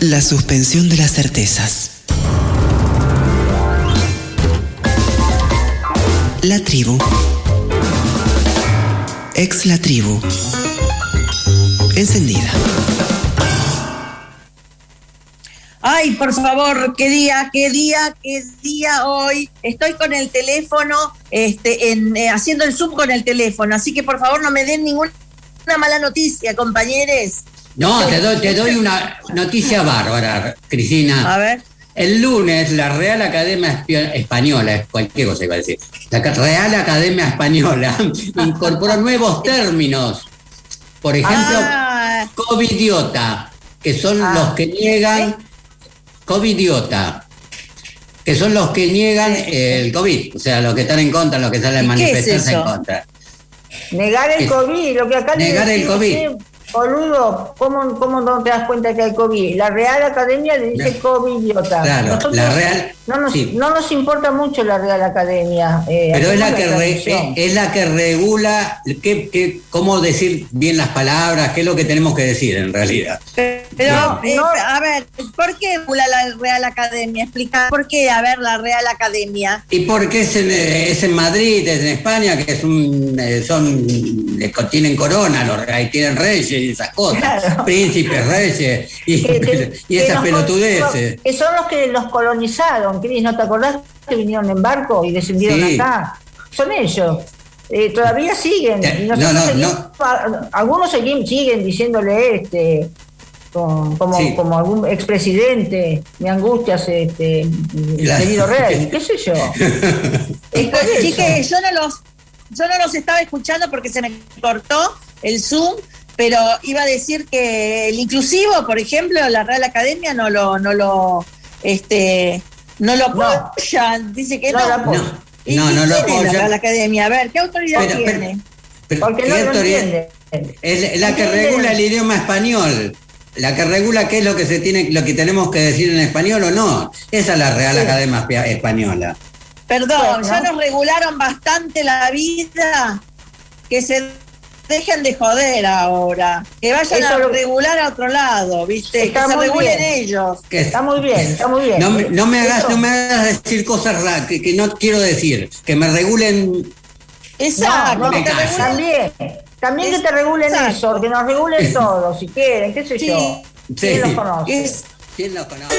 La suspensión de las certezas. La tribu. Ex la tribu. Encendida. Ay, por favor, qué día, qué día, qué día hoy. Estoy con el teléfono, este, en, eh, haciendo el zoom con el teléfono, así que por favor no me den ninguna mala noticia, compañeros. No, te doy, te doy una noticia bárbara, Cristina. A ver. El lunes la Real Academia Española, cualquier cosa iba a decir, la Real Academia Española incorporó nuevos términos. Por ejemplo, Ah, covidiota, que son Ah. los que niegan, covidiota, que son los que niegan el COVID, o sea, los que están en contra, los que salen a ¿Y qué es manifestarse en contra. Negar el Es- COVID, lo que acá le negar el COVID. Boludo, ¿cómo, ¿cómo no te das cuenta que hay COVID? La Real Academia le dice No. COVID idiota. Claro, la Real- No nos, sí. no nos importa mucho la Real Academia. eh, Pero es la, que re- eh, es, es la que regula qué, qué- cómo decir bien las palabras, qué es lo que tenemos que decir en realidad. pero, No, eh, a ver, ¿por qué regula la Real Academia? Explica, ¿por qué, a ver, la Real Academia? ¿Y por qué es en, es en Madrid, es en España, que es un, son, tienen corona, los, ahí tienen reyes y esas cosas, Claro. príncipes, reyes y, Que- esas pelotudeces? Que son los que los colonizaron, Cris, ¿no te acordás que vinieron en barco y descendieron Sí. acá? Son ellos. Eh, todavía siguen. Y no, no, seguimos- no. Algunos siguen, siguen diciéndole este como, como, Sí. como algún expresidente, me angustias, este, La- querido rey, qué sé yo. Es por Así eso. que yo no los, yo no los estaba escuchando porque se me cortó el Zoom, pero iba a decir que el inclusivo, por ejemplo, la Real Academia no lo, no lo, este, no lo No. apoya, dice que No no. lo apoya. No, ¿Y no, no lo es la apoya. Real Academia? A ver, ¿qué autoridad Pero- pero- tiene? Pero, Porque ¿qué no lo autoridad? Es la que regula el idioma español. La que regula qué es lo que se tiene, lo que tenemos que decir en español o no. Esa es la Real Sí. Academia Espa- Española. Perdón, Bueno. ya nos regularon bastante la vida, que se dejen de joder ahora, que vayan Eso a lo- regular a otro lado, ¿viste? Está que se muy regulen bien. ellos. Está muy bien, está muy bien. No, me- no me hagas, Eso- no me hagas decir cosas raras que, que no quiero decir. Que me regulen. Exacto, No, no, que te regulen. También, también que te regulen Exacto. eso, que nos regulen todo, si quieren, qué sé Sí, yo. sí. ¿Quién los conoce? Es- ¿Quién lo conoce?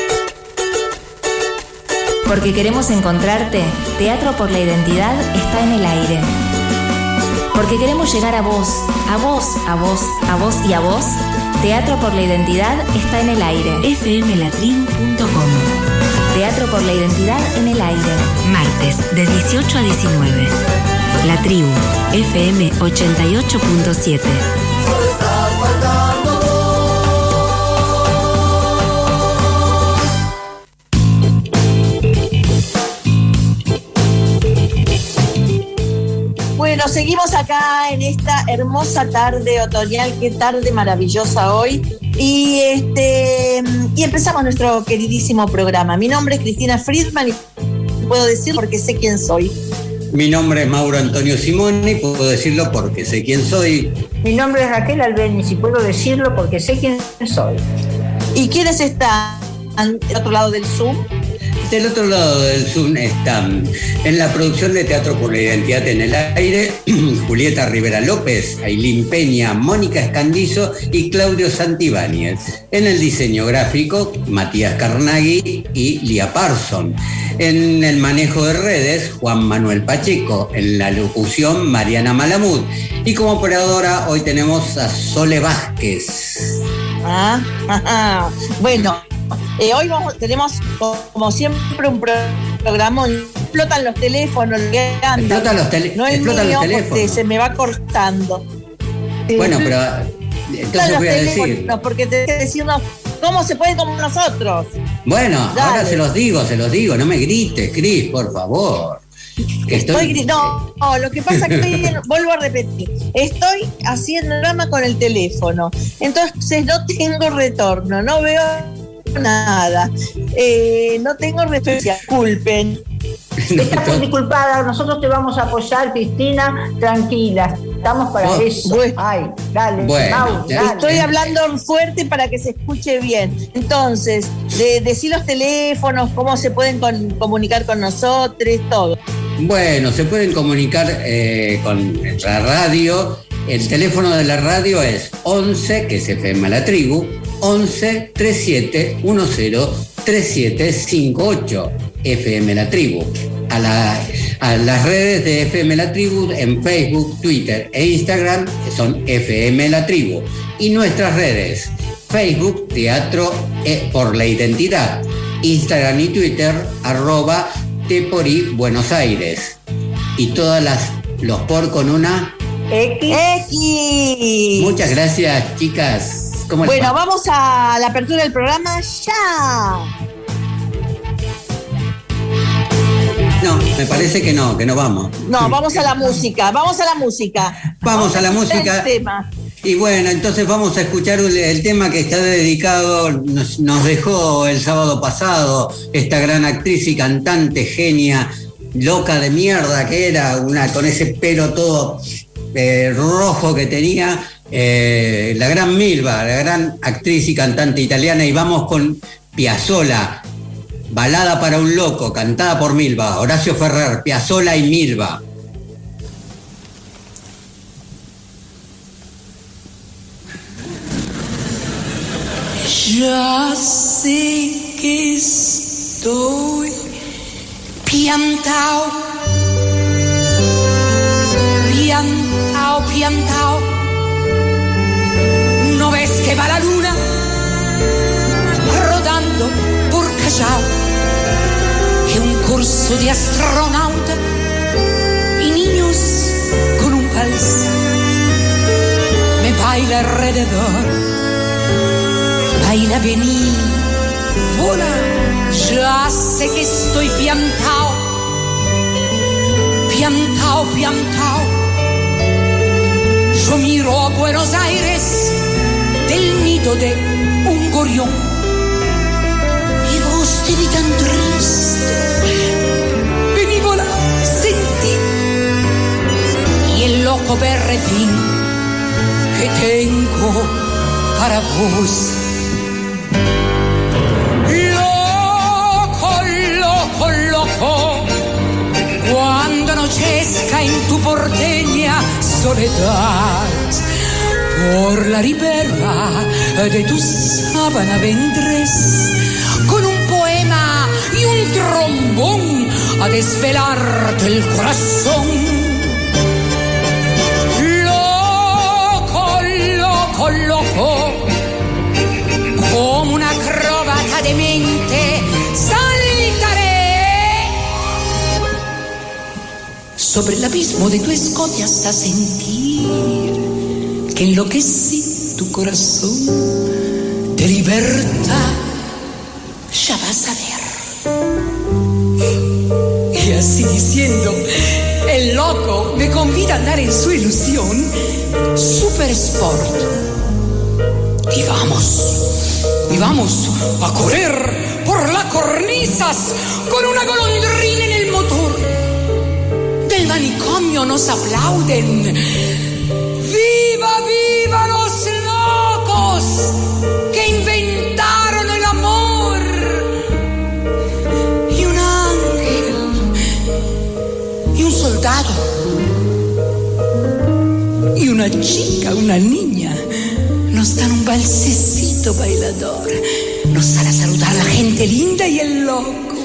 Porque queremos encontrarte, Teatro por la Identidad está en el aire. Porque queremos llegar a vos, a vos, a vos, a vos y a vos. Teatro por la Identidad está en el aire. fmlatribu.com Teatro por la Identidad en el aire. Martes de 18 a 19. La tribu FM 88.7. Bueno, seguimos acá en esta hermosa tarde otoñal, qué tarde maravillosa hoy. Y este y empezamos nuestro queridísimo programa. Mi nombre es Cristina Friedman y puedo decir porque sé quién soy. Mi nombre es Mauro Antonio Simoni, puedo decirlo porque sé quién soy. Mi nombre es Raquel Albeniz y puedo decirlo porque sé quién soy. ¿Y quiénes están al otro lado del Zoom? Del otro lado del Zoom están en la producción de Teatro por la Identidad en el Aire, Julieta Rivera López, Ailín Peña, Mónica Escandizo y Claudio Santibáñez. En el diseño gráfico, Matías Carnaghi y Lía Parson. En el manejo de redes, Juan Manuel Pacheco. En la locución, Mariana Malamud. Y como operadora, hoy tenemos a Sole Vázquez. Ah, ajá. Bueno, eh, hoy vamos, tenemos como siempre un pro- programa. Explotan los teléfonos. Explotan los, tele- no el explotan mío, los teléfonos. se me va cortando. Bueno, pero entonces Explotan los voy a decir. porque tenés que decirnos cómo se puede como nosotros. Bueno, ahora se los digo, se los digo, no me grites, Cris, por favor. Que Estoy no, no, lo que pasa es que estoy vuelvo a repetir, estoy haciendo programa con el teléfono, entonces no tengo retorno, no veo nada, eh, no tengo referencia, culpen. Estás muy disculpada, nosotros te vamos a apoyar, Cristina, tranquila. Estamos para eso. bueno. Ay, dale, Bueno, Mau, ya. dale. Estoy hablando fuerte para que se escuche bien. Entonces, de, decir los teléfonos, cómo se pueden con- comunicar con nosotros, todo. Bueno, se pueden comunicar eh, con la radio. El teléfono de la radio es 11, que es FM La Tribu, 11 37 10 3758 FM La Tribu. A, la- a las redes de FM La Tribu en Facebook, Twitter e Instagram que son FM La Tribu. Y nuestras redes, Facebook Teatro eh, por la Identidad, Instagram y Twitter arroba Teporí Buenos Aires. Y todas las los por con una. X. Muchas gracias, chicas. ¿Cómo les Bueno, va? vamos a la apertura del programa ya. No, me parece que no, que no vamos. No, vamos a la música, vamos a la música. Vamos a la música. tema. Y bueno, entonces vamos a escuchar el, el tema que está dedicado, nos, nos dejó el sábado pasado esta gran actriz y cantante genia, loca de mierda que era, una con ese pelo todo eh, rojo que tenía, eh, la gran Milva, la gran actriz y cantante italiana, y vamos con Piazzola, balada para un loco, cantada por Milva, Horacio Ferrer, Piazzola y Milva. Ya sé que estoy piantao, piantao, piantao. ¿No ves que va la luna rodando por Callao? Que un curso de astronauta y niños con un vals me baila alrededor baila vení, vola, ya sé que estoy piantao, piantao, piantao. Yo miro a Buenos Aires del nido de un gorión. Y vos te vi tan triste, vení, vola, sentí y el loco berretín que tengo para vos. Loco, loco, loco, cuando anochezca en tu porteña soledad, por la ribera de tu sábana vendrés con un poema y un trombón a desvelarte el corazón. Loco, loco, loco como una acróbata de mente saltaré sobre el abismo de tu escote hasta sentir que enloquecí tu corazón de libertad ya vas a ver y así diciendo el loco me convida a andar en su ilusión super sport y vamos y vamos a correr por las cornisas con una golondrina en el motor. Del manicomio nos aplauden. Una chica, una niña nos dan un balsecito bailador. Nos sale a saludar la gente linda y el loco.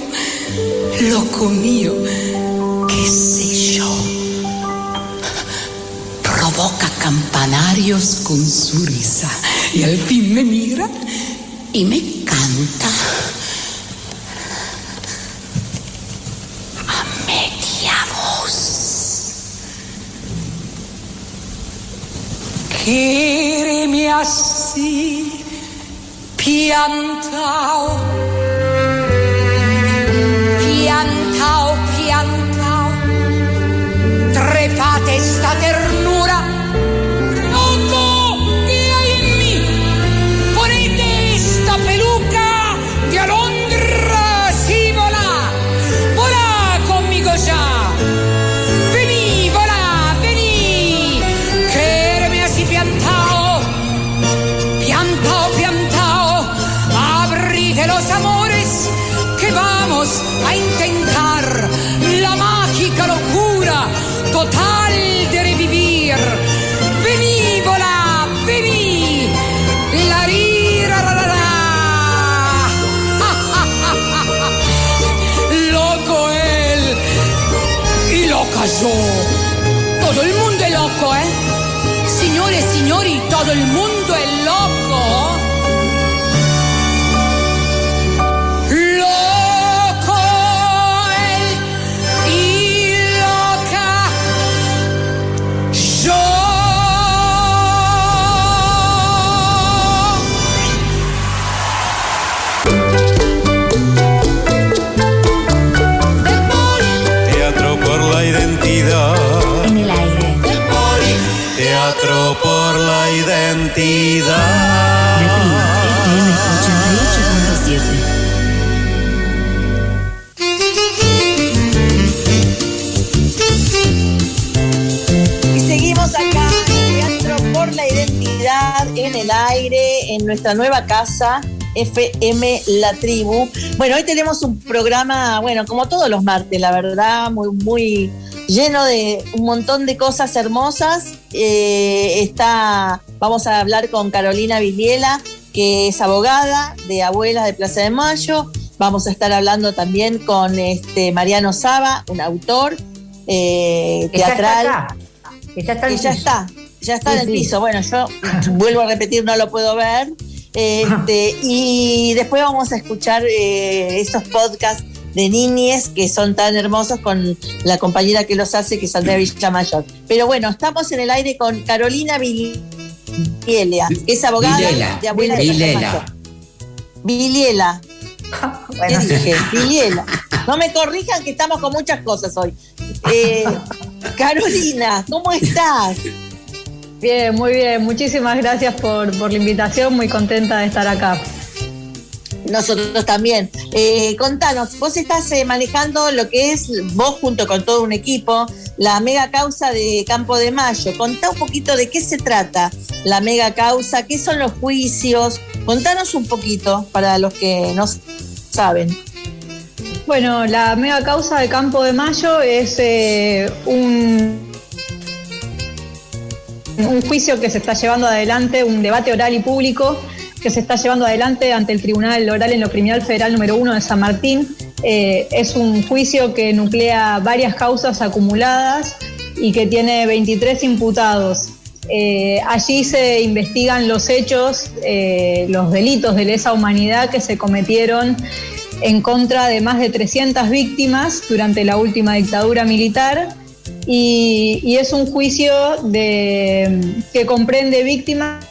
Loco mío, qué sé yo. Provoca campanarios con su risa. Y al fin me mira y me canta. Quiereme así, piantao, piantao, piantao, trepate esta ternura, Todo el mundo è loco, eh? Signore e signori, todo mondo è loco. Loco Por la identidad. La tribu FM 88.7. Y seguimos acá en Teatro por la Identidad en el aire, en nuestra nueva casa, FM La Tribu. Bueno, hoy tenemos un programa, bueno, como todos los martes, la verdad, muy, muy lleno de un montón de cosas hermosas. Eh, está, vamos a hablar con Carolina Viliela, que es abogada de Abuelas de Plaza de Mayo. Vamos a estar hablando también con este Mariano Saba, un autor eh, teatral. ya está ya está, ya está Sí, en el sí. piso. Bueno, yo vuelvo a repetir, no lo puedo ver. Este, y después vamos a escuchar eh, esos podcasts de niñes que son tan hermosos con la compañera que los hace, que es Andrea Villamayor. Pero bueno, estamos en el aire con Carolina Viliela, que es abogada Vilela. de abuela Vilela. Mayo. Viliela. ¿Qué Bueno, dije? Viliela. No me corrijan que estamos con muchas cosas hoy. Eh, Carolina, ¿cómo estás? Bien, muy bien. Muchísimas gracias por, por la invitación. Muy contenta de estar acá. Nosotros también. Eh, contanos, vos estás eh, manejando lo que es, vos junto con todo un equipo, la mega causa de Campo de Mayo. Contá un poquito de qué se trata la mega causa, qué son los juicios. Contanos un poquito para los que no saben. Bueno, la mega causa de Campo de Mayo es eh, un, un juicio que se está llevando adelante, un debate oral y público que se está llevando adelante ante el Tribunal Oral en lo Criminal Federal número 1 de San Martín. Eh, es un juicio que nuclea varias causas acumuladas y que tiene 23 imputados. Eh, allí se investigan los hechos, eh, los delitos de lesa humanidad que se cometieron en contra de más de 300 víctimas durante la última dictadura militar y, y es un juicio de, que comprende víctimas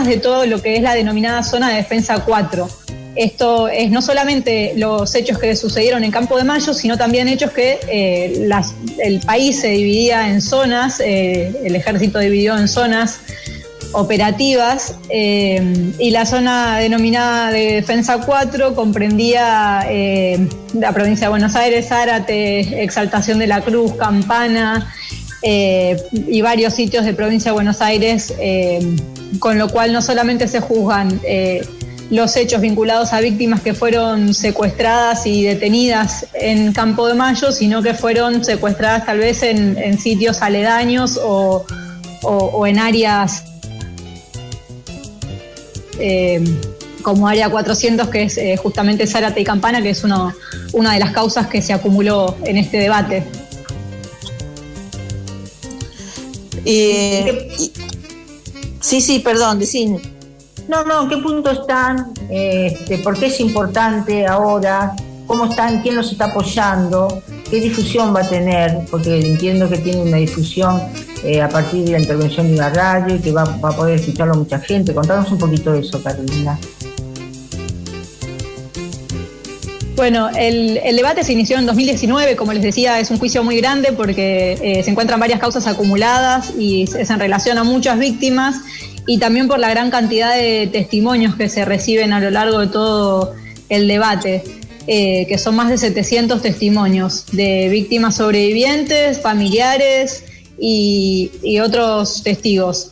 de todo lo que es la denominada zona de defensa 4. Esto es no solamente los hechos que sucedieron en Campo de Mayo, sino también hechos que eh, el país se dividía en zonas, eh, el ejército dividió en zonas operativas eh, y la zona denominada de Defensa 4 comprendía la provincia de Buenos Aires, Zárate, Exaltación de la Cruz, Campana y varios sitios de provincia de Buenos Aires, con lo cual no solamente se juzgan eh, los hechos vinculados a víctimas que fueron secuestradas y detenidas en Campo de Mayo, sino que fueron secuestradas tal vez en, en sitios aledaños o, o- o en áreas eh, como Área 400, que es eh, justamente Zárate y Campana, que es uno- una de las causas que se acumuló en este debate. Eh, sí, sí, perdón, decime. No, no, ¿en qué punto están? Este, ¿Por qué es importante ahora? ¿Cómo están? ¿Quién los está apoyando? ¿Qué difusión va a tener? Porque entiendo que tiene una difusión eh, a partir de la intervención de una radio y que va, va a poder escucharlo mucha gente. Contanos un poquito de eso, Carolina. Bueno, el, el debate se inició en 2019, como les decía, es un juicio muy grande porque eh, se encuentran varias causas acumuladas y es en relación a muchas víctimas y también por la gran cantidad de testimonios que se reciben a lo largo de todo el debate, eh, que son más de 700 testimonios de víctimas sobrevivientes, familiares y, y otros testigos.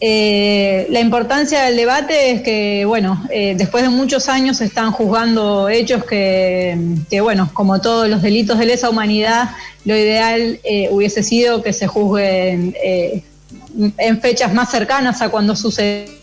Eh, la importancia del debate es que, bueno, eh, después de muchos años se están juzgando hechos que, bueno, como todos los delitos de lesa humanidad, lo ideal eh, hubiese sido que se juzguen eh, en fechas más cercanas a cuando sucedieron.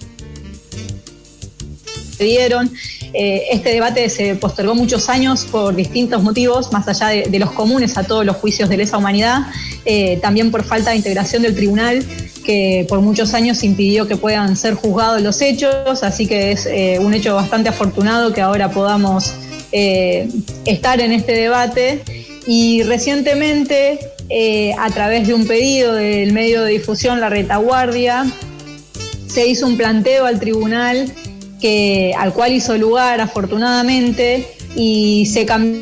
Eh, este debate se postergó muchos años por distintos motivos, más allá de, los comunes a todos los juicios de lesa humanidad, eh, también por falta de integración del tribunal que por muchos años impidió que puedan ser juzgados los hechos, así que es eh, un hecho bastante afortunado que ahora podamos estar en este debate. Y recientemente, a través de un pedido del medio de difusión La Retaguardia, se hizo un planteo al tribunal al cual hizo lugar afortunadamente y se cambió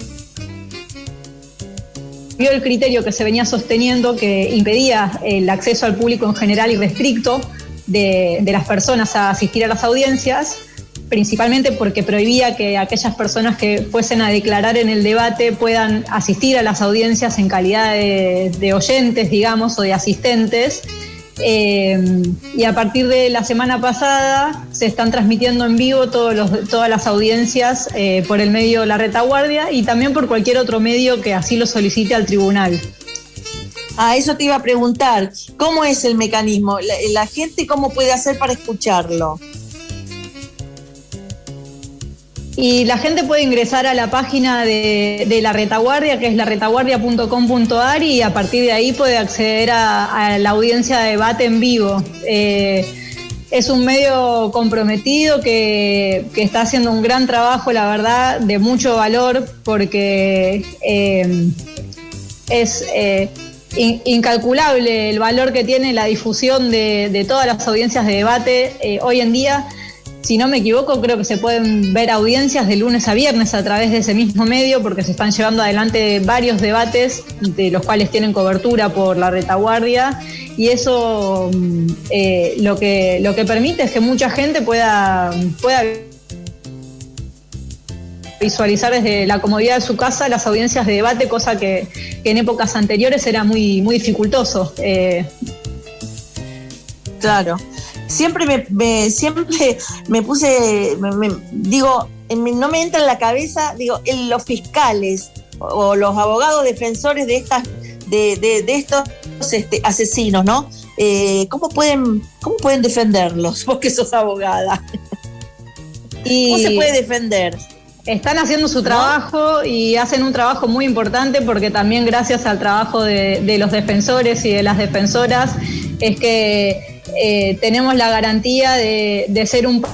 el criterio que se venía sosteniendo que impedía el acceso al público en general y restricto de, las personas a asistir a las audiencias, principalmente porque prohibía que aquellas personas que fuesen a declarar en el debate puedan asistir a las audiencias en calidad de oyentes, digamos, o de asistentes. Eh, y a partir de la semana pasada se están transmitiendo en vivo todos los- todas las audiencias eh, por el medio La Retaguardia y también por cualquier otro medio que así lo solicite al tribunal. Ah, eso te iba a preguntar. ¿Cómo es el mecanismo? La gente cómo puede hacer para escucharlo? Y la gente puede ingresar a la página de, la retaguardia, que es laretaguardia.com.ar, y a partir de ahí puede acceder a, la audiencia de debate en vivo. Eh, es un medio comprometido que, que está haciendo un gran trabajo, la verdad, de mucho valor, porque eh, es eh, in- incalculable el valor que tiene la difusión de, de todas las audiencias de debate eh, hoy en día. Si no me equivoco, creo que se pueden ver audiencias de lunes a viernes a través de ese mismo medio, porque se están llevando adelante varios debates, de los cuales tienen cobertura por la retaguardia, y eso mm, eh, lo, que, lo que permite es que mucha gente pueda, pueda visualizar desde la comodidad de su casa las audiencias de debate, cosa que, que en épocas anteriores era muy, muy dificultoso. Eh, Claro. Siempre me, me- siempre me puse, me- me- digo, no me entra en la cabeza, digo, en los fiscales o, los abogados defensores de estas, de, de- de estos este, asesinos, ¿no? Eh, ¿Cómo pueden, cómo pueden defenderlos? Vos que sos abogada. y ¿Cómo se puede defender? Están haciendo su trabajo y hacen un trabajo muy importante porque también gracias al trabajo de, de los defensores y de las defensoras es que eh, tenemos la garantía de, ser un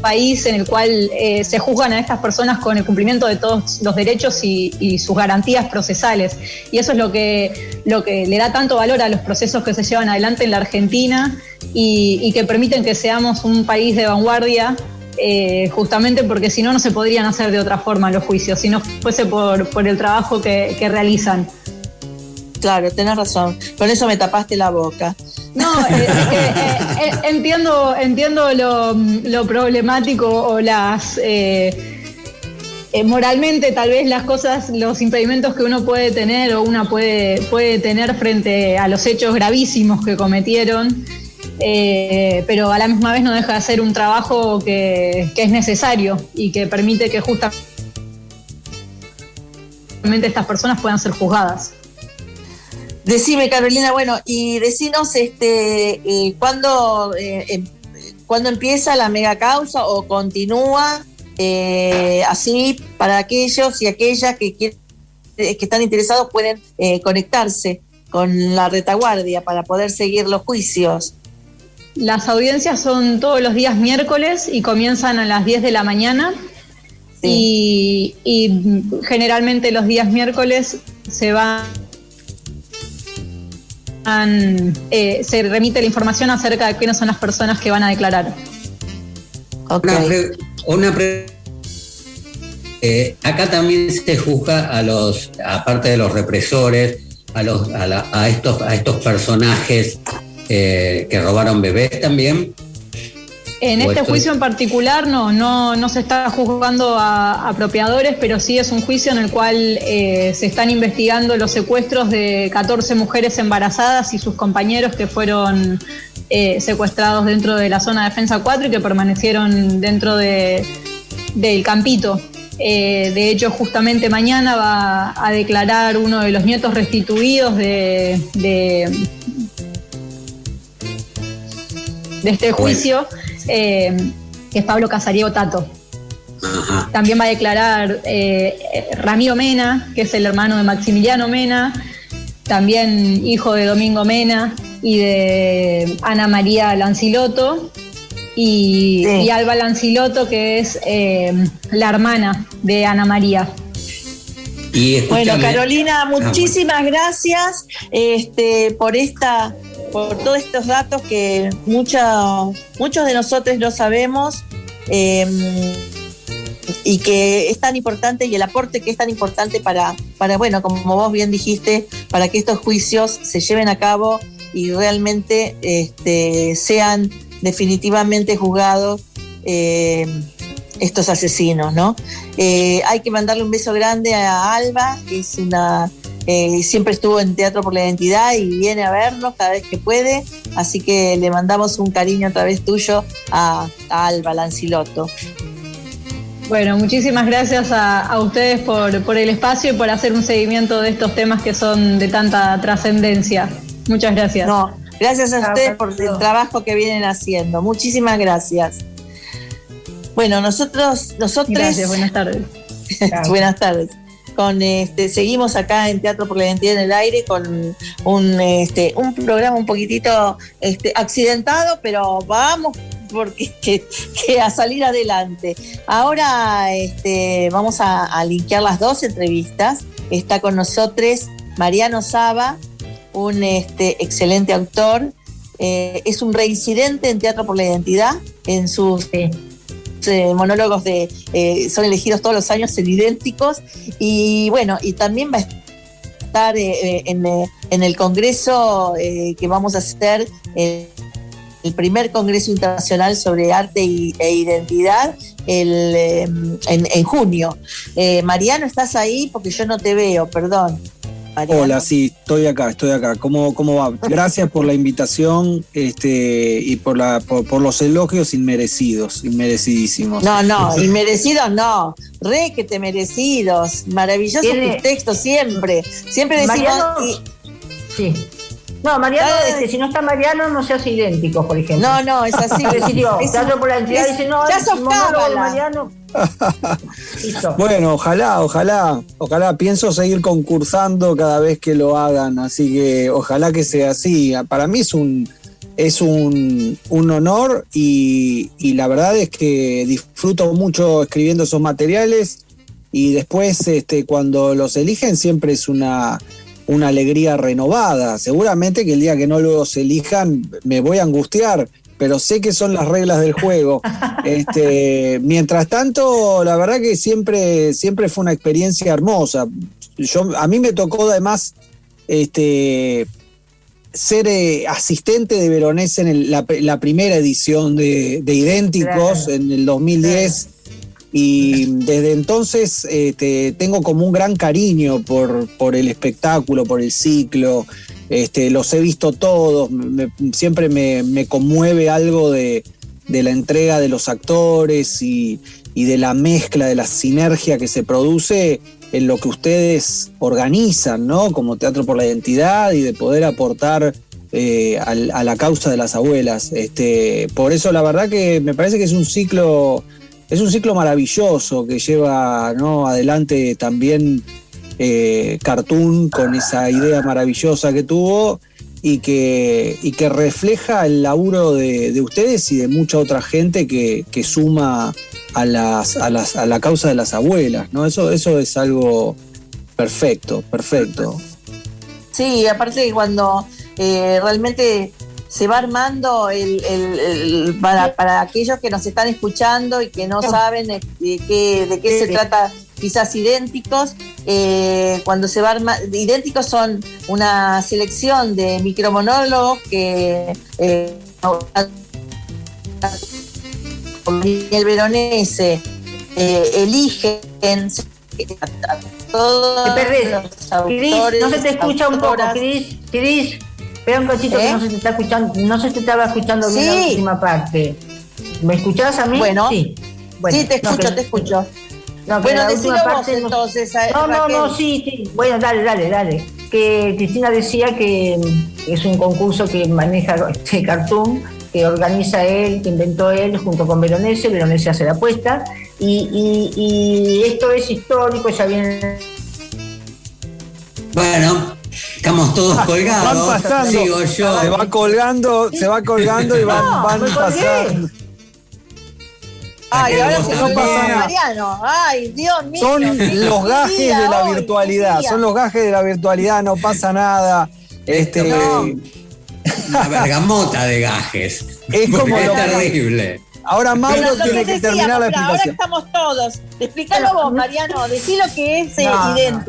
país en el cual eh, se juzgan a estas personas con el cumplimiento de todos los derechos y, sus garantías procesales. Y eso es lo que, lo que le da tanto valor a los procesos que se llevan adelante en la Argentina y, que permiten que seamos un país de vanguardia eh, justamente porque si no, no se podrían hacer de otra forma los juicios, si no fuese por, por el trabajo que realizan. Claro, tenés razón. Con eso me tapaste la boca. No, eh, eh, entiendo, entiendo lo, lo problemático o las... eh, moralmente tal vez las cosas, los impedimentos que uno puede tener o una puede, puede tener frente a los hechos gravísimos que cometieron, eh, pero a la misma vez no deja de ser un trabajo que, que es necesario y que permite que justamente estas personas puedan ser juzgadas. Decime, Carolina, bueno, y decinos este, eh, ¿cuándo, eh, em- cuándo empieza la mega causa o continúa eh, así para aquellos y aquellas que, quieren- que están interesados pueden conectarse con la retaguardia para poder seguir los juicios. Las audiencias son todos los días miércoles y comienzan a las 10 de la mañana. Y, y generalmente los días miércoles se van. Eh, se remite la información acerca de quiénes son las personas que van a declarar. Una, pre- una pre- eh, acá también se juzga a los, aparte de los represores, a, los, a, la- a estos, a estos personajes eh, que robaron bebés también. En este estoy- juicio en particular no, no, no se está juzgando a apropiadores, pero sí es un juicio en el cual eh, se están investigando los secuestros de 14 mujeres embarazadas y sus compañeros que fueron eh, secuestrados dentro de la zona de defensa 4 y que permanecieron dentro de, del campito. Eh, de hecho, justamente mañana va a declarar uno de los nietos restituidos de, de, de este juicio. Eh, que es Pablo Casariego Tato. También va a declarar eh, Ramiro Mena, que es el hermano de Maximiliano Mena, también hijo de Domingo Mena y de Ana María Lanciloto, y, y Alba Lanciloto, que es eh, la hermana de Ana María. Y Bueno, Carolina, Ah, bueno. muchísimas gracias este, por esta, por todos estos datos que mucha- muchos de nosotros no sabemos eh, y que es tan importante y el aporte que es tan importante para, para, bueno, como vos bien dijiste, para que estos juicios se lleven a cabo y realmente este, sean definitivamente juzgados eh, estos asesinos, ¿no? Eh, hay que mandarle un beso grande a Alba, que es una eh, siempre estuvo en Teatro por la Identidad y viene a vernos cada vez que puede, así que le mandamos un cariño a través tuyo a, a Alba Lanciloto. Bueno, muchísimas gracias a, a ustedes por, por el espacio y por hacer un seguimiento de estos temas que son de tanta trascendencia. Muchas gracias. No, gracias a Ah, ustedes por el trabajo que vienen haciendo. Muchísimas gracias. Bueno, nosotros, nosotros Gracias, buenas tardes. Buenas tardes. Con este, seguimos acá en Teatro por la Identidad en el Aire con un, este, un programa un poquitito este, accidentado, pero vamos porque que, a salir adelante. Ahora este, vamos a, a linkear las dos entrevistas. Está con nosotros Mariano Saba, un excelente autor. Eh, es un reincidente en Teatro por la Identidad en sus. Eh, monólogos de eh, son elegidos todos los años en idénticos. Y bueno y también va a estar eh, eh, en, el congreso que vamos a hacer el primer congreso internacional sobre arte y- e identidad el, en, en junio. Mariano estás ahí porque yo no te veo perdón. Hola, sí, estoy acá, estoy acá. ¿Cómo, cómo va? Gracias por la invitación este, y por, la, por, por los elogios inmerecidos, inmerecidísimos. no, no, inmerecidos no, re que te merecidos, maravillosos Tiene- tus textos siempre, siempre decimos, Mariano- y- Sí. No, Mariano, este, si no está Mariano, no seas idéntico, por ejemplo. No, no, es así. Es digo, Es por la entidad es- dice, no, ya el sos. Mariano. Bueno, ojalá, ojalá, ojalá. Pienso seguir concursando cada vez que lo hagan, así que ojalá que sea así. Para mí es un, es un, un honor y, y la verdad es que disfruto mucho escribiendo esos materiales y después este, cuando los eligen siempre es una, una alegría renovada. Seguramente que el día que no los elijan me voy a angustiar, pero sé que son las reglas del juego. Este, mientras tanto, la verdad que siempre, siempre fue una experiencia hermosa. Yo, a mí me tocó además este, ser eh, asistente de Veronés en el- la, la primera edición de, de Idénticos Claro. en el 2010. Y desde entonces este, tengo como un gran cariño por, por el espectáculo, por el ciclo. Este, los he visto todos. me- siempre me, me conmueve algo de, de la entrega de los actores y, y de la mezcla, de la sinergia que se produce en lo que ustedes organizan, ¿no? Como Teatro por la Identidad y de poder aportar eh, a la causa de las abuelas. Este, por eso la verdad que me parece que es un ciclo, es un ciclo maravilloso que lleva adelante también eh, Cartoon con esa idea maravillosa que tuvo y que, y que refleja el laburo de, de ustedes y de mucha otra gente que, que suma a, las, a, las, a la causa de las abuelas. ¿no? Eso, eso es algo perfecto, perfecto. Sí, aparte cuando eh, realmente se va armando el, el- el- para, para aquellos que nos están escuchando y que no saben de qué, de qué se trata quizás idénticos, eh, cuando se va arma, idénticos son una selección de micromonólogos que eh, el Veronese eh, eligen a todos perdés. los Cris, autores, no se te escucha un poco. Cris. Cris, espera un cachito ¿Eh? que no se te está escuchando, no se te estaba escuchando bien la última parte. ¿Me escuchás a mí? Bueno. sí. Bueno, sí, te no, escucho, que- te escucho. no, bueno, la decilo última vos entonces. a- No, no, Raquel. no, sí, sí. Bueno, dale, dale, dale. Que Cristina decía que mm, es un concurso que maneja este Cartoon que organiza él, que inventó él junto con Veronese, Veronese hace la apuesta, y, y- y esto es histórico, ya viene Bueno, estamos todos Van colgados. pasando, Sigo yo. se va colgando, se va colgando y van, No, van pasando. Ay, ahora se no pasa Mariano. Ay, Dios mío. Son los gajes día de la virtualidad, son los gajes de la virtualidad, no pasa nada. Este, No. Una bergamota de gajes. Es como es terrible. Ahora Mauro tiene que terminar la pero ahora explicación. estamos todos. Explícalo vos, Mariano. Decí lo que es eh.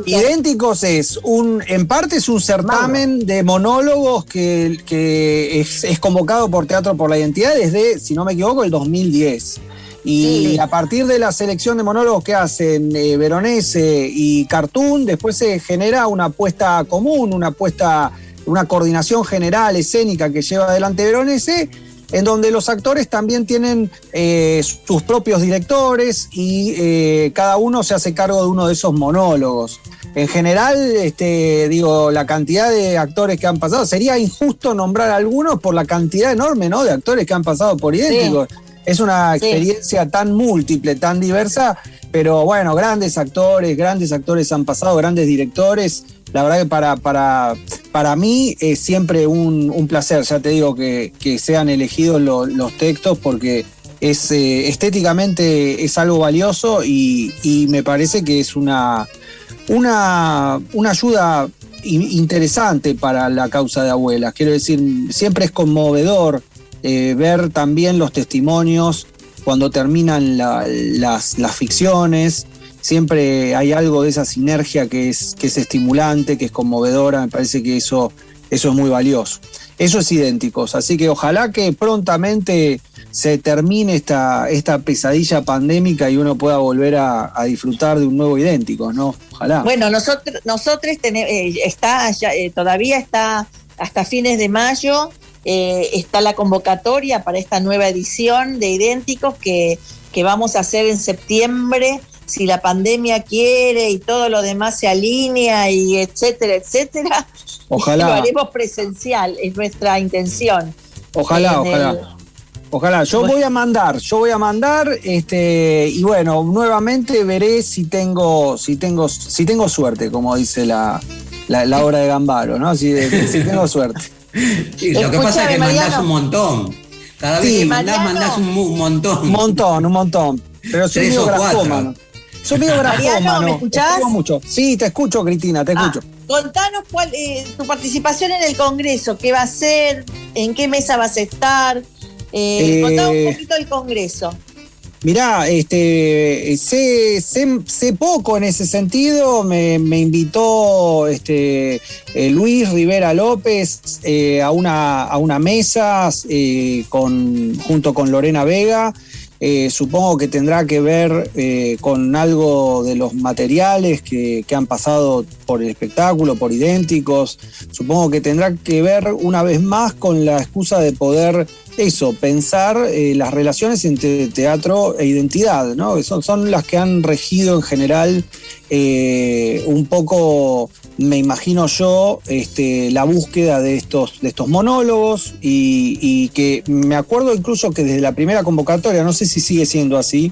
Idénticos es un, en parte es un certamen de monólogos que, que es, es convocado por Teatro por la Identidad desde, si no me equivoco, el 2010. Y Sí. a partir de la selección de monólogos que hacen eh, Veronese y Cartoon, después se genera una apuesta común, una apuesta, una coordinación general escénica que lleva adelante Veronese, en donde los actores también tienen eh, sus propios directores y eh, cada uno se hace cargo de uno de esos monólogos. En general, este, digo, la cantidad de actores que han pasado, sería injusto nombrar algunos por la cantidad enorme ¿no? de actores que han pasado por idénticos. Es una Sí. experiencia tan múltiple, tan diversa, pero bueno, grandes actores, grandes actores han pasado, grandes directores. La verdad que para, para, para mí es siempre un, un placer, ya te digo, que, que sean elegidos lo- los textos porque es eh, estéticamente es algo valioso y, y me parece que es una, una, una ayuda in- interesante para la causa de abuelas. Quiero decir, siempre es conmovedor eh, ver también los testimonios cuando terminan la- las, las ficciones. Siempre hay algo de esa sinergia que es, que es estimulante, que es conmovedora. Me parece que eso, eso es muy valioso. Eso es idénticos. Así que ojalá que prontamente se termine esta, esta pesadilla pandémica y uno pueda volver a, disfrutar de un nuevo idéntico, ¿no? Ojalá. Bueno, nosotros, nosotros tenemos, está ya, eh, todavía está hasta fines de mayo, eh, está la convocatoria para esta nueva edición de Idénticos que, que vamos a hacer en septiembre, si la pandemia quiere y todo lo demás se alinea y etcétera, etcétera. Ojalá. Lo haremos presencial, es nuestra intención. Ojalá, En ojalá. el- Ojalá, yo Bueno. voy a mandar, yo voy a mandar, este, y bueno, nuevamente veré si tengo, si tengo, si tengo suerte, como dice la, la, la obra de Gambaro, ¿no? Si, si tengo suerte. Sí, lo que pasa es que Escúchame, mandás Mariano. un montón. Cada vez Sí, que mandás, Mariano. mandás un, montón. Un montón, un montón. Pero soy cuatro. grafómano. Soy medio grafómano. ¿me escuchás? mucho. Sí, te escucho, Cristina, te Ah, escucho. contanos cuál eh, tu participación en el Congreso, qué va a ser, en qué mesa vas a estar. Eh, Eh, contanos un poquito del Congreso. Mirá, este, sé, sé- sé poco en ese sentido. Me, me invitó este, eh, Luis Rivera López eh, a, una, a una mesa eh, con, junto con Lorena Vega. Eh, supongo que tendrá que ver eh, con algo de los materiales que, que han pasado por el espectáculo, por idénticos. Supongo que tendrá que ver una vez más con la excusa de poder eso, pensar eh, las relaciones entre teatro e identidad, ¿no? Son, son las que han regido en general un poco, me imagino yo, este, la búsqueda de estos, de estos monólogos y, y que me acuerdo incluso que desde la primera convocatoria, no sé si sigue siendo así,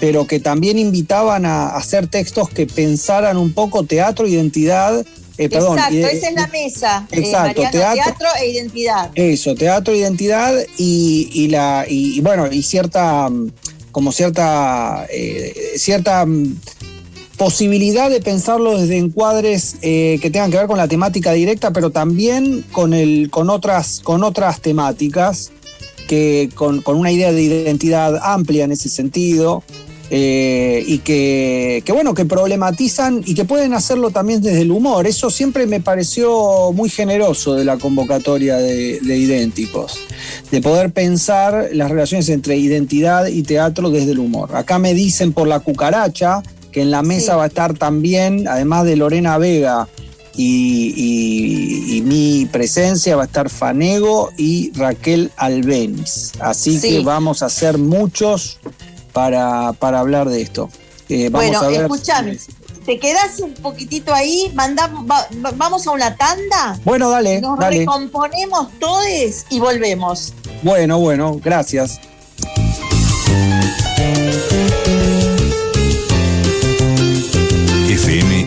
pero que también invitaban a hacer textos que pensaran un poco teatro, identidad, eh, perdón, Exacto, ide- esa es la mesa. eh, Exacto, Mariano, teatro- teatro e identidad. eso, teatro, identidad y, y la y, y bueno y cierta mm, como cierta eh, cierta mm, posibilidad de pensarlo desde encuadres eh, que tengan que ver con la temática directa, pero también con el con otras con otras temáticas que con, con una idea de identidad amplia en ese sentido. eh, y que, que, bueno, que problematizan y que pueden hacerlo también desde el humor. Eso siempre me pareció muy generoso de la convocatoria de, de idénticos, de poder pensar las relaciones entre identidad y teatro desde el humor. Acá me dicen por la cucaracha que en la mesa Sí. va a estar también, además de Lorena Vega, y, y- y mi presencia va a estar Fanego y Raquel Albeniz. Así Sí. que vamos a hacer muchos para, para hablar de esto. Eh, vamos Bueno, a ver. escúchame. ¿te quedás un poquitito ahí? Mandamos, va- vamos a una tanda. Bueno, dale, Nos dale. recomponemos todos y volvemos. Bueno, bueno, gracias.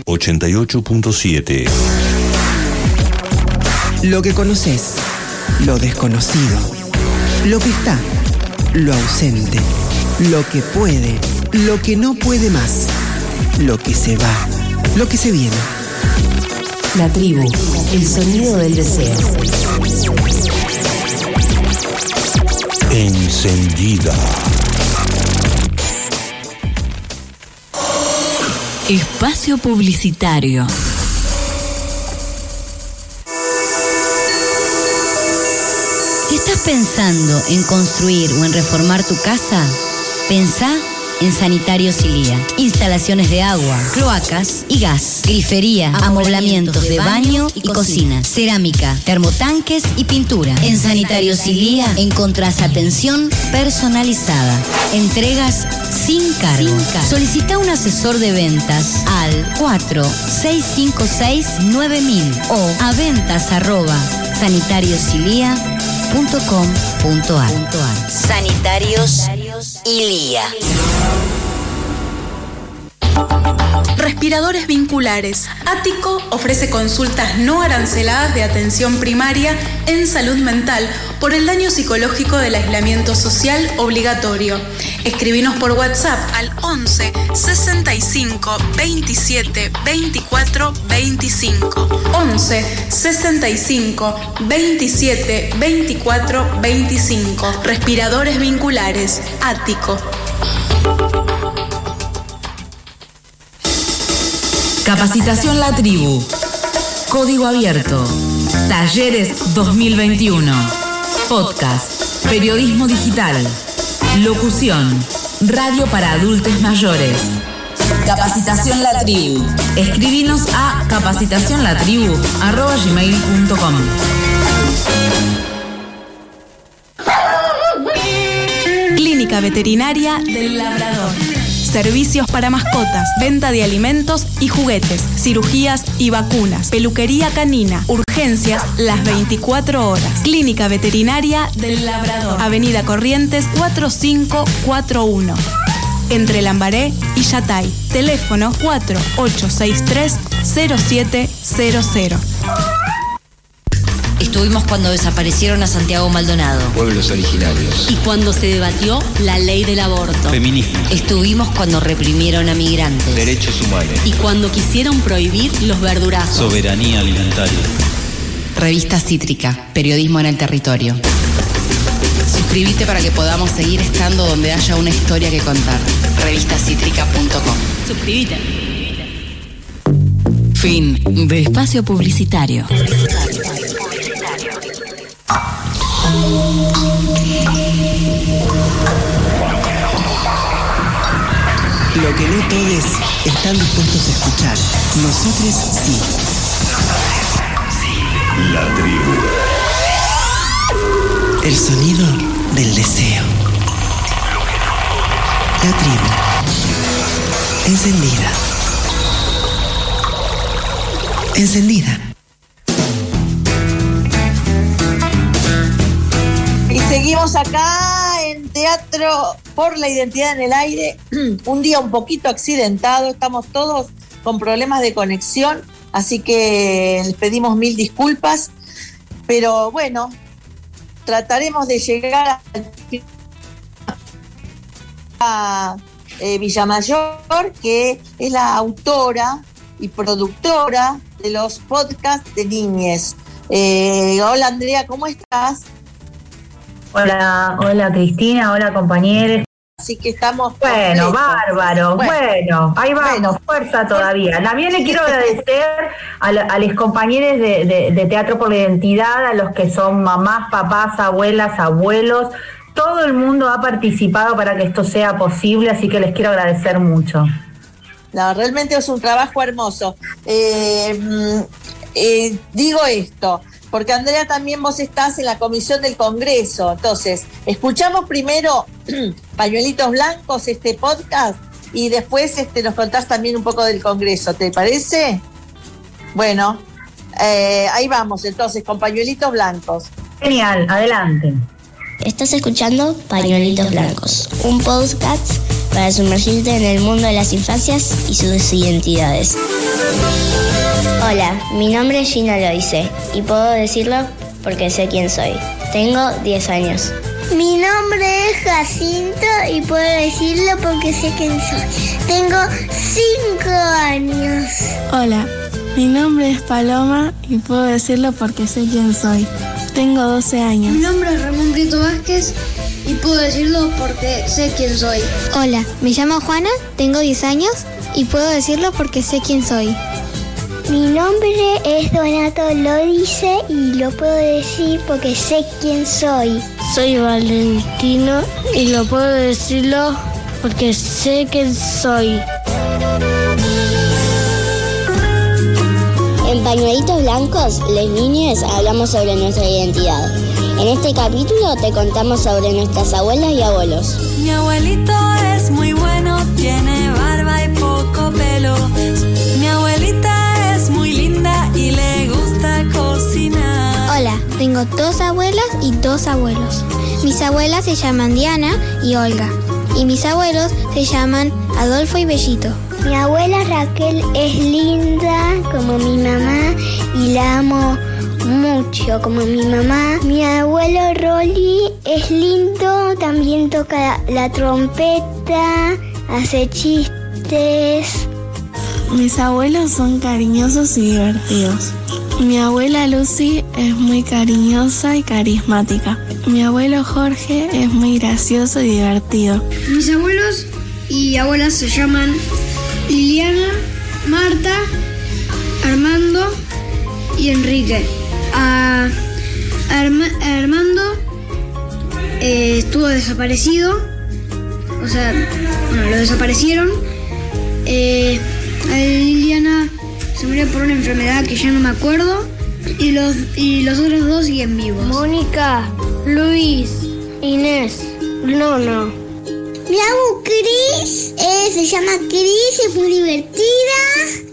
88.7. Lo que conoces, lo desconocido, lo que está, lo ausente, lo que puede, lo que no puede más, lo que se va, lo que se viene. La tribu, el sonido del deseo. Encendida. Espacio publicitario. Si estás pensando en construir o en reformar tu casa, pensá en Sanitarios Ilía. Instalaciones de agua, cloacas y gas, grifería, amoblamientos de baño y cocina, cerámica, termotanques y pintura. En Sanitarios Ilía encontrás atención personalizada, entregas sin cargo. Solicita un asesor de ventas al 4656-9000 o a ventas arroba sanitariosilia.com.ar Sanitarios Ilia. Respiradores vinculares. Ático ofrece consultas no aranceladas de atención primaria en salud mental por el daño psicológico del aislamiento social obligatorio. Escribinos por WhatsApp al 11 65 27 24 25. 11 65 27 24 25. Respiradores vinculares. Ático. Capacitación La Tribu. Código abierto. Talleres 2021. Podcast. Periodismo digital. Locución. Radio para adultos mayores. Capacitación La Tribu. Escribinos a capacitacionlatribu.com. Clínica Veterinaria del Labrador. Servicios para mascotas, venta de alimentos y juguetes, cirugías y vacunas, peluquería canina, urgencias las 24 horas. Clínica Veterinaria del Labrador. Avenida Corrientes 4541. Entre Lambaré y Yatay. Teléfono 4863-0700. Estuvimos cuando desaparecieron a Santiago Maldonado Pueblos originarios. y cuando se debatió la ley del aborto. Feminismo. Estuvimos cuando reprimieron a migrantes Derechos humanos. y cuando quisieron prohibir los verdurazos. Soberanía alimentaria. Revista Cítrica, periodismo en el territorio. Suscríbete para que podamos seguir estando donde haya una historia que contar. Revistacítrica.com. Suscríbete. Fin de espacio publicitario. Lo que no todos están dispuestos a escuchar. Nosotros sí. La tribu. El sonido del deseo. La tribu. Encendida. Encendida. Seguimos acá en Teatro por la Identidad en el Aire. Un día un poquito accidentado, estamos todos con problemas de conexión, así que les pedimos mil disculpas. Pero bueno, trataremos de llegar a eh, Villamayor, que es la autora y productora de los podcasts de niñez. Eh, hola Andrea, ¿cómo estás? Hola, hola Cristina, hola compañeros. Así que estamos. Bueno, completos. bárbaro, Bueno. bueno, ahí vamos, fuerza todavía. También le quiero agradecer a, la- a los compañeros de, de- de Teatro por la Identidad, a los que son mamás, papás, abuelas, abuelos. Todo el mundo ha participado para que esto sea posible, así que les quiero agradecer mucho. No, realmente es un trabajo hermoso. Eh, mm, eh, digo esto, porque Andrea también vos estás en la comisión del Congreso. Entonces, escuchamos primero Pañuelitos Blancos, este podcast, y después este, nos contás también un poco del Congreso, ¿te parece? Bueno, eh, ahí vamos entonces con pañuelitos blancos. Genial, adelante. Estás escuchando Pañuelitos Blancos, un podcast para sumergirte en el mundo de las infancias y sus identidades. Hola, mi nombre es Gina Loise y puedo decirlo porque sé quién soy. Tengo 10 años. Mi nombre es Jacinto y puedo decirlo porque sé quién soy. Tengo 5 años. Hola, mi nombre es Paloma y puedo decirlo porque sé quién soy. Tengo 12 años. Mi nombre es Ramón Brito Vázquez y puedo decirlo porque sé quién soy. Hola, me llamo Juana, tengo 10 años y puedo decirlo porque sé quién soy. Mi nombre es Donato Lodice y lo puedo decir porque sé quién soy. Soy Valentino y lo puedo decirlo porque sé quién soy. Pañuelitos Blancos, les niños hablamos sobre nuestra identidad. En este capítulo te contamos sobre nuestras abuelas y abuelos. Mi abuelito es muy bueno, tiene barba y poco pelo. Mi abuelita es muy linda y le gusta cocinar. Hola, tengo dos abuelas y dos abuelos. Mis abuelas se llaman Diana y Olga. Y mis abuelos se llaman Adolfo y Bellito. Mi abuela Raquel es linda como mi mamá y la amo mucho como mi mamá. Mi abuelo Rolly es lindo, también toca la trompeta, hace chistes. Mis abuelos son cariñosos y divertidos. Mi abuela Lucy es muy cariñosa y carismática. Mi abuelo Jorge es muy gracioso y divertido. Mis abuelos y abuelas se llaman Liliana, Marta, Armando y Enrique. A, Arma- Armando eh, estuvo desaparecido, o sea, bueno, lo desaparecieron. Eh, a Liliana se murió por una enfermedad que ya no me acuerdo. Y los, y los otros dos siguen vivos. Mónica, Luis, Inés, Nono. Mi abu Cris eh, se llama Cris, es muy divertida,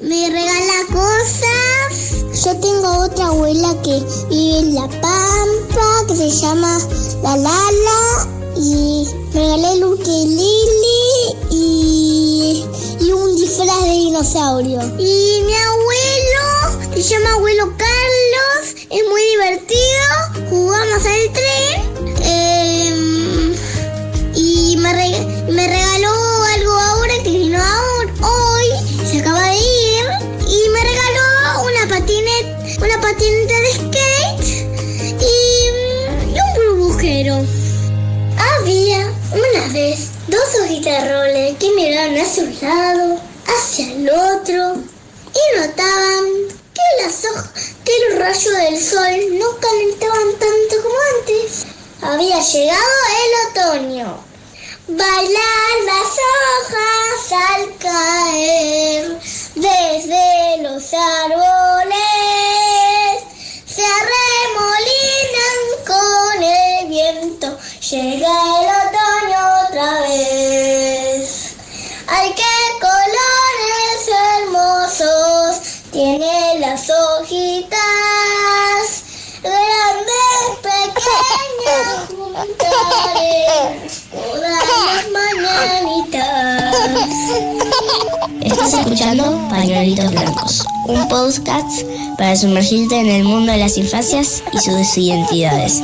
me regala cosas. Yo tengo otra abuela que vive en La Pampa, que se llama La Lala, y me regalé el ukelele y, y un disfraz de dinosaurio. Y mi abuelo se llama abuelo Carlos, es muy divertido, jugamos al tren. Me, reg- me regaló algo ahora que vino ahora, hoy, se acaba de ir, y me regaló una patineta, una patineta de skate y, mm, un burbujero. Había una vez dos hojitas roble que miraban hacia un lado, hacia el otro, y notaban que las que los rayos del sol no calentaban tanto como antes. Había llegado el otoño. Bailar las hojas al caer desde los árboles se arremolinan con el viento. Llega el otoño otra vez. ¡Ay, qué colores hermosos! Tiene las hojitas grandes, pequeñas, Estás escuchando Pañuelitos Blancos, un podcast para sumergirte en el mundo de las infancias y sus identidades.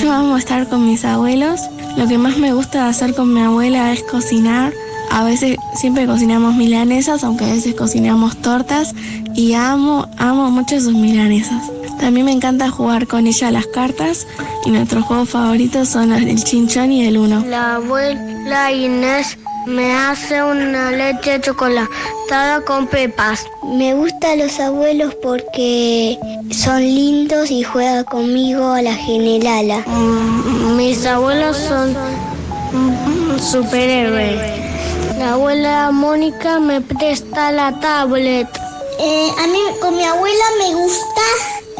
Yo amo estar con mis abuelos. Lo que más me gusta hacer con mi abuela es cocinar. A veces siempre cocinamos milanesas, aunque a veces cocinamos tortas. Y amo, amo mucho sus milanesas. También me encanta jugar con ella a las cartas. Y nuestros juegos favoritos son del chinchón y el uno. La abuela Inés me hace una leche chocolatada con pepas. Me gustan los abuelos porque son lindos y juegan conmigo a la generala. Mm, Mis abuelos son superhéroes. La abuela Mónica me presta la tablet. Eh, a mí con mi abuela me gusta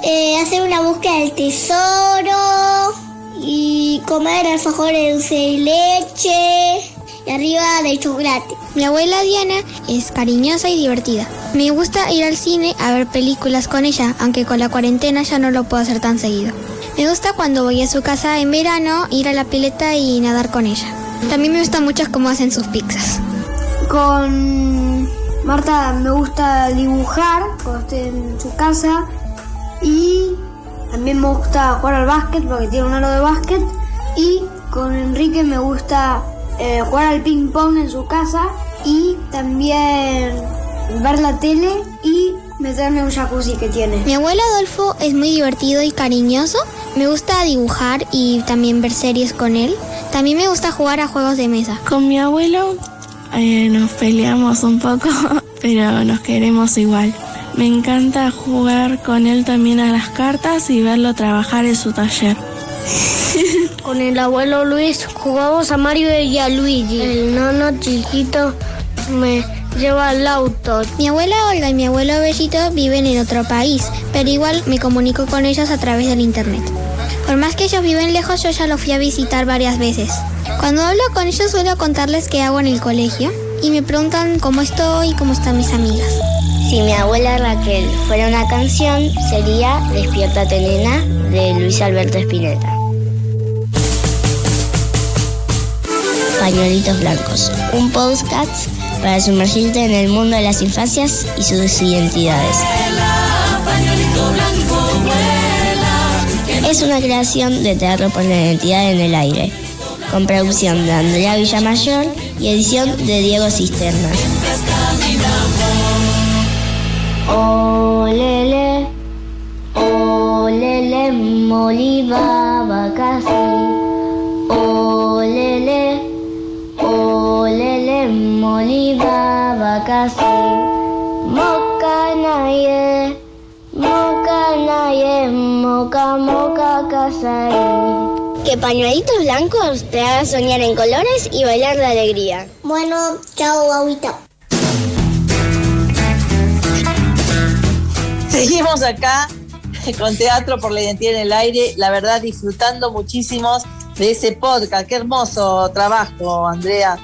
eh, hacer una búsqueda del tesoro y comer alfajores de dulce de leche y arriba de chocolate. Mi abuela Diana es cariñosa y divertida. Me gusta ir al cine a ver películas con ella, aunque con la cuarentena ya no lo puedo hacer tan seguido. Me gusta cuando voy a su casa en verano ir a la pileta y nadar con ella. También me gusta mucho cómo hacen sus pizzas. Con Marta me gusta dibujar cuando estoy en su casa y también me gusta jugar al básquet porque tiene un aro de básquet y con Enrique me gusta eh, jugar al ping pong en su casa y también ver la tele y meterme en un jacuzzi que tiene. Mi abuelo Adolfo es muy divertido y cariñoso. Me gusta dibujar y también ver series con él. También me gusta jugar a juegos de mesa. Con mi abuelo eh, nos peleamos un poco, pero nos queremos igual. Me encanta jugar con él también a las cartas y verlo trabajar en su taller. Con el abuelo Luis jugamos a Mario y a Luigi. El nono chiquito me lleva al auto. Mi abuela Olga y mi abuelo Bellito viven en otro país, pero igual me comunico con ellos a través del internet. Por más que ellos viven lejos, yo ya los fui a visitar varias veces. Cuando hablo con ellos suelo contarles qué hago en el colegio y me preguntan cómo estoy y cómo están mis amigas. Si mi abuela Raquel fuera una canción, sería Despiértate nena de Luis Alberto Spinetta. Pañuelitos blancos, un podcast para sumergirte en el mundo de las infancias y sus identidades. Es una creación de Teatro por la Identidad en el Aire, con producción de Andrea Villamayor y edición de Diego Cisterna. Olele, olele, molibaba casi. Olele, olele, molibaba casi. Mocanaye, mocanaye, moca, moca, casai. Que pañuelitos blancos te hagan soñar en colores y bailar de alegría. Bueno, chao, agüita. Seguimos acá con Teatro por la Identidad en el Aire, la verdad disfrutando muchísimo de ese podcast. Qué hermoso trabajo, Andrea.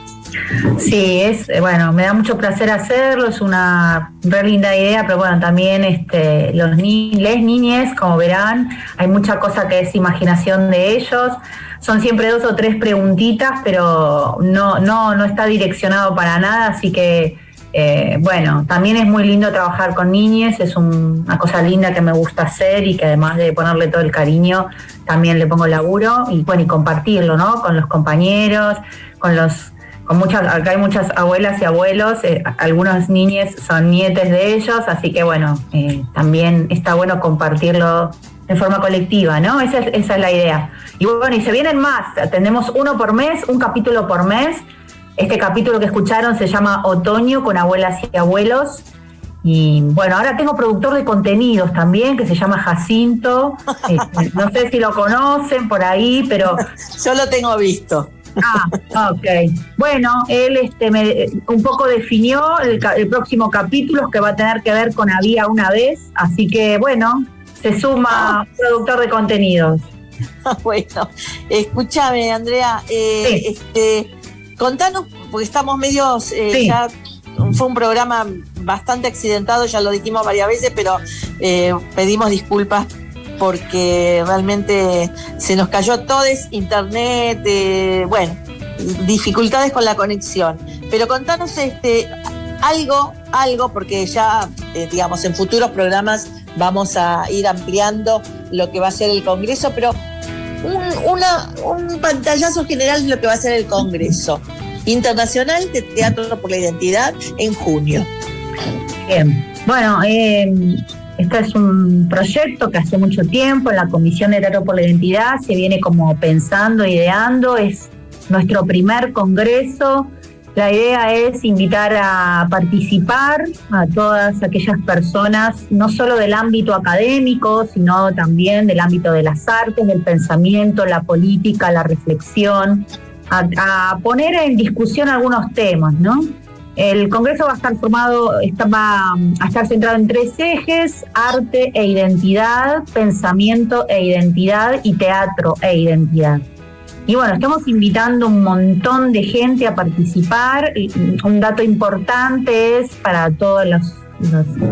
Sí, es eh, bueno, me da mucho placer hacerlo, es una re linda idea, pero bueno, también este, los ni les niñes, como verán, hay mucha cosa que es imaginación de ellos. Son siempre dos o tres preguntitas, pero no, no, no está direccionado para nada, así que eh, bueno, también es muy lindo trabajar con niñes, es un- una cosa linda que me gusta hacer y que además de ponerle todo el cariño, también le pongo laburo y bueno, y compartirlo, ¿no? Con los compañeros, con los, con muchas, acá hay muchas abuelas y abuelos, eh, algunos niños son nietes de ellos, así que bueno, eh, también está bueno compartirlo de forma colectiva, ¿no? Esa es, esa es la idea. Y bueno, y se vienen más, tenemos uno por mes, un capítulo por mes. Este capítulo que escucharon se llama Otoño con abuelas y abuelos. Y bueno, ahora tengo productor de contenidos también que se llama Jacinto. Este, no sé si lo conocen por ahí, pero. Yo lo tengo visto. Ah, ok. Bueno, él este, me, un poco definió el, próximo capítulo que va a tener que ver con Había una vez. Así que bueno, se suma productor de contenidos. bueno, escúchame, Andrea, eh, este, contanos, porque estamos medios, eh, Sí. ya fue un programa bastante accidentado, ya lo dijimos varias veces, pero eh, pedimos disculpas porque realmente se nos cayó todo, es internet, eh, bueno, dificultades con la conexión. Pero contanos este algo, algo, porque ya, eh, digamos, en futuros programas vamos a ir ampliando lo que va a ser el Congreso, pero un, una- un pantallazo general de lo que va a ser el Congreso Internacional de Teatro por la Identidad en junio. Bien, bueno, eh, este es un proyecto que hace mucho tiempo en la Comisión de Teatro por la Identidad se viene como pensando, ideando, es nuestro primer congreso. La idea es invitar a participar a todas aquellas personas, no solo del ámbito académico, sino también del ámbito de las artes, del pensamiento, la política, la reflexión, a, poner en discusión algunos temas, ¿no? El Congreso va a estar formado, está, va a estar centrado en tres ejes, arte e identidad, pensamiento e identidad y teatro e identidad. Y bueno, estamos invitando un montón de gente a participar. Un dato importante es para todos los,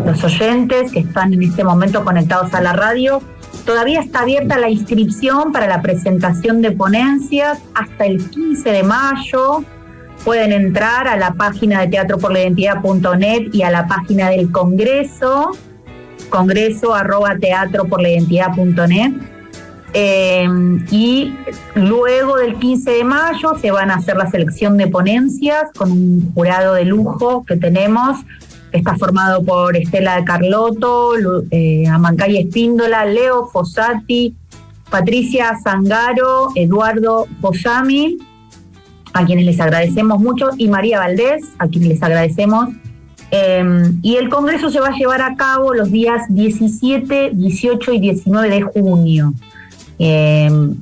los oyentes que están en este momento conectados a la radio, Todavía está abierta la inscripción para la presentación de ponencias hasta el 15 de mayo. Pueden entrar a la página de teatroporlaidentidad.net y a la página del Congreso, congreso arroba teatroporlaidentidad.net. Eh, y luego del 15 de mayo se van a hacer la selección de ponencias con un jurado de lujo que tenemos Está formado por Estela de Carlotto, eh, Amancay Espíndola, Leo Fossati, Patricia Zangaro, Eduardo Fossami, a quienes les agradecemos mucho, y María Valdés, a quienes les agradecemos. Em, y el Congreso se va a llevar a cabo los días 17, 18 y 19 de junio. Em,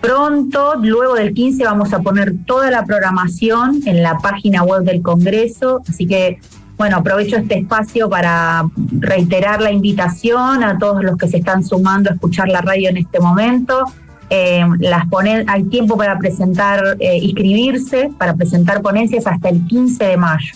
pronto, luego del 15, vamos a poner toda la programación en la página web del Congreso, así que bueno, aprovecho este espacio para reiterar la invitación a todos los que se están sumando a escuchar la radio en este momento. Eh, las hay tiempo para presentar, eh, inscribirse, para presentar ponencias hasta el 15 de mayo.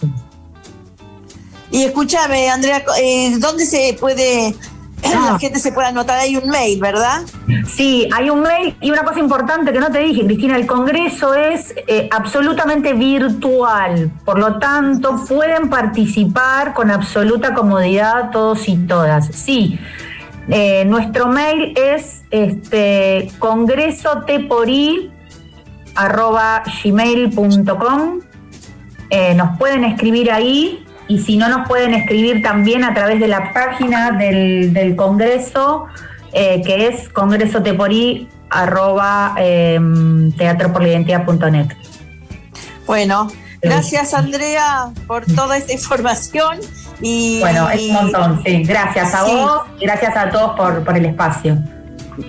Y escúchame, Andrea, eh, ¿dónde se puede la ah. gente se puede anotar, hay un mail, ¿verdad? Sí, hay un mail y una cosa importante que no te dije, Cristina, el Congreso es eh, absolutamente virtual, por lo tanto pueden participar con absoluta comodidad todos y todas. Sí, eh, nuestro mail es este, congresoteporí.gmail.com eh, nos pueden escribir ahí y si no nos pueden escribir también a través de la página del, Congreso, eh, que es congresoteporí arroba eh, Bueno, gracias Andrea por toda esta información. Y, bueno, es un montón, sí. Gracias a vos, gracias a todos por, el espacio.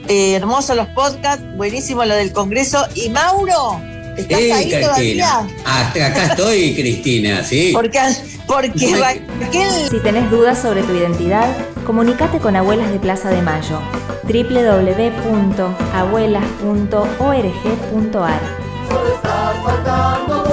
Eh, hermosos los podcasts, buenísimo lo del Congreso. Y Mauro, ¿estás ahí todavía? Hasta acá estoy, Cristina, sí. Porque porque Si tenés dudas sobre tu identidad, comunícate con Abuelas de Plaza de Mayo www.abuelas.org.ar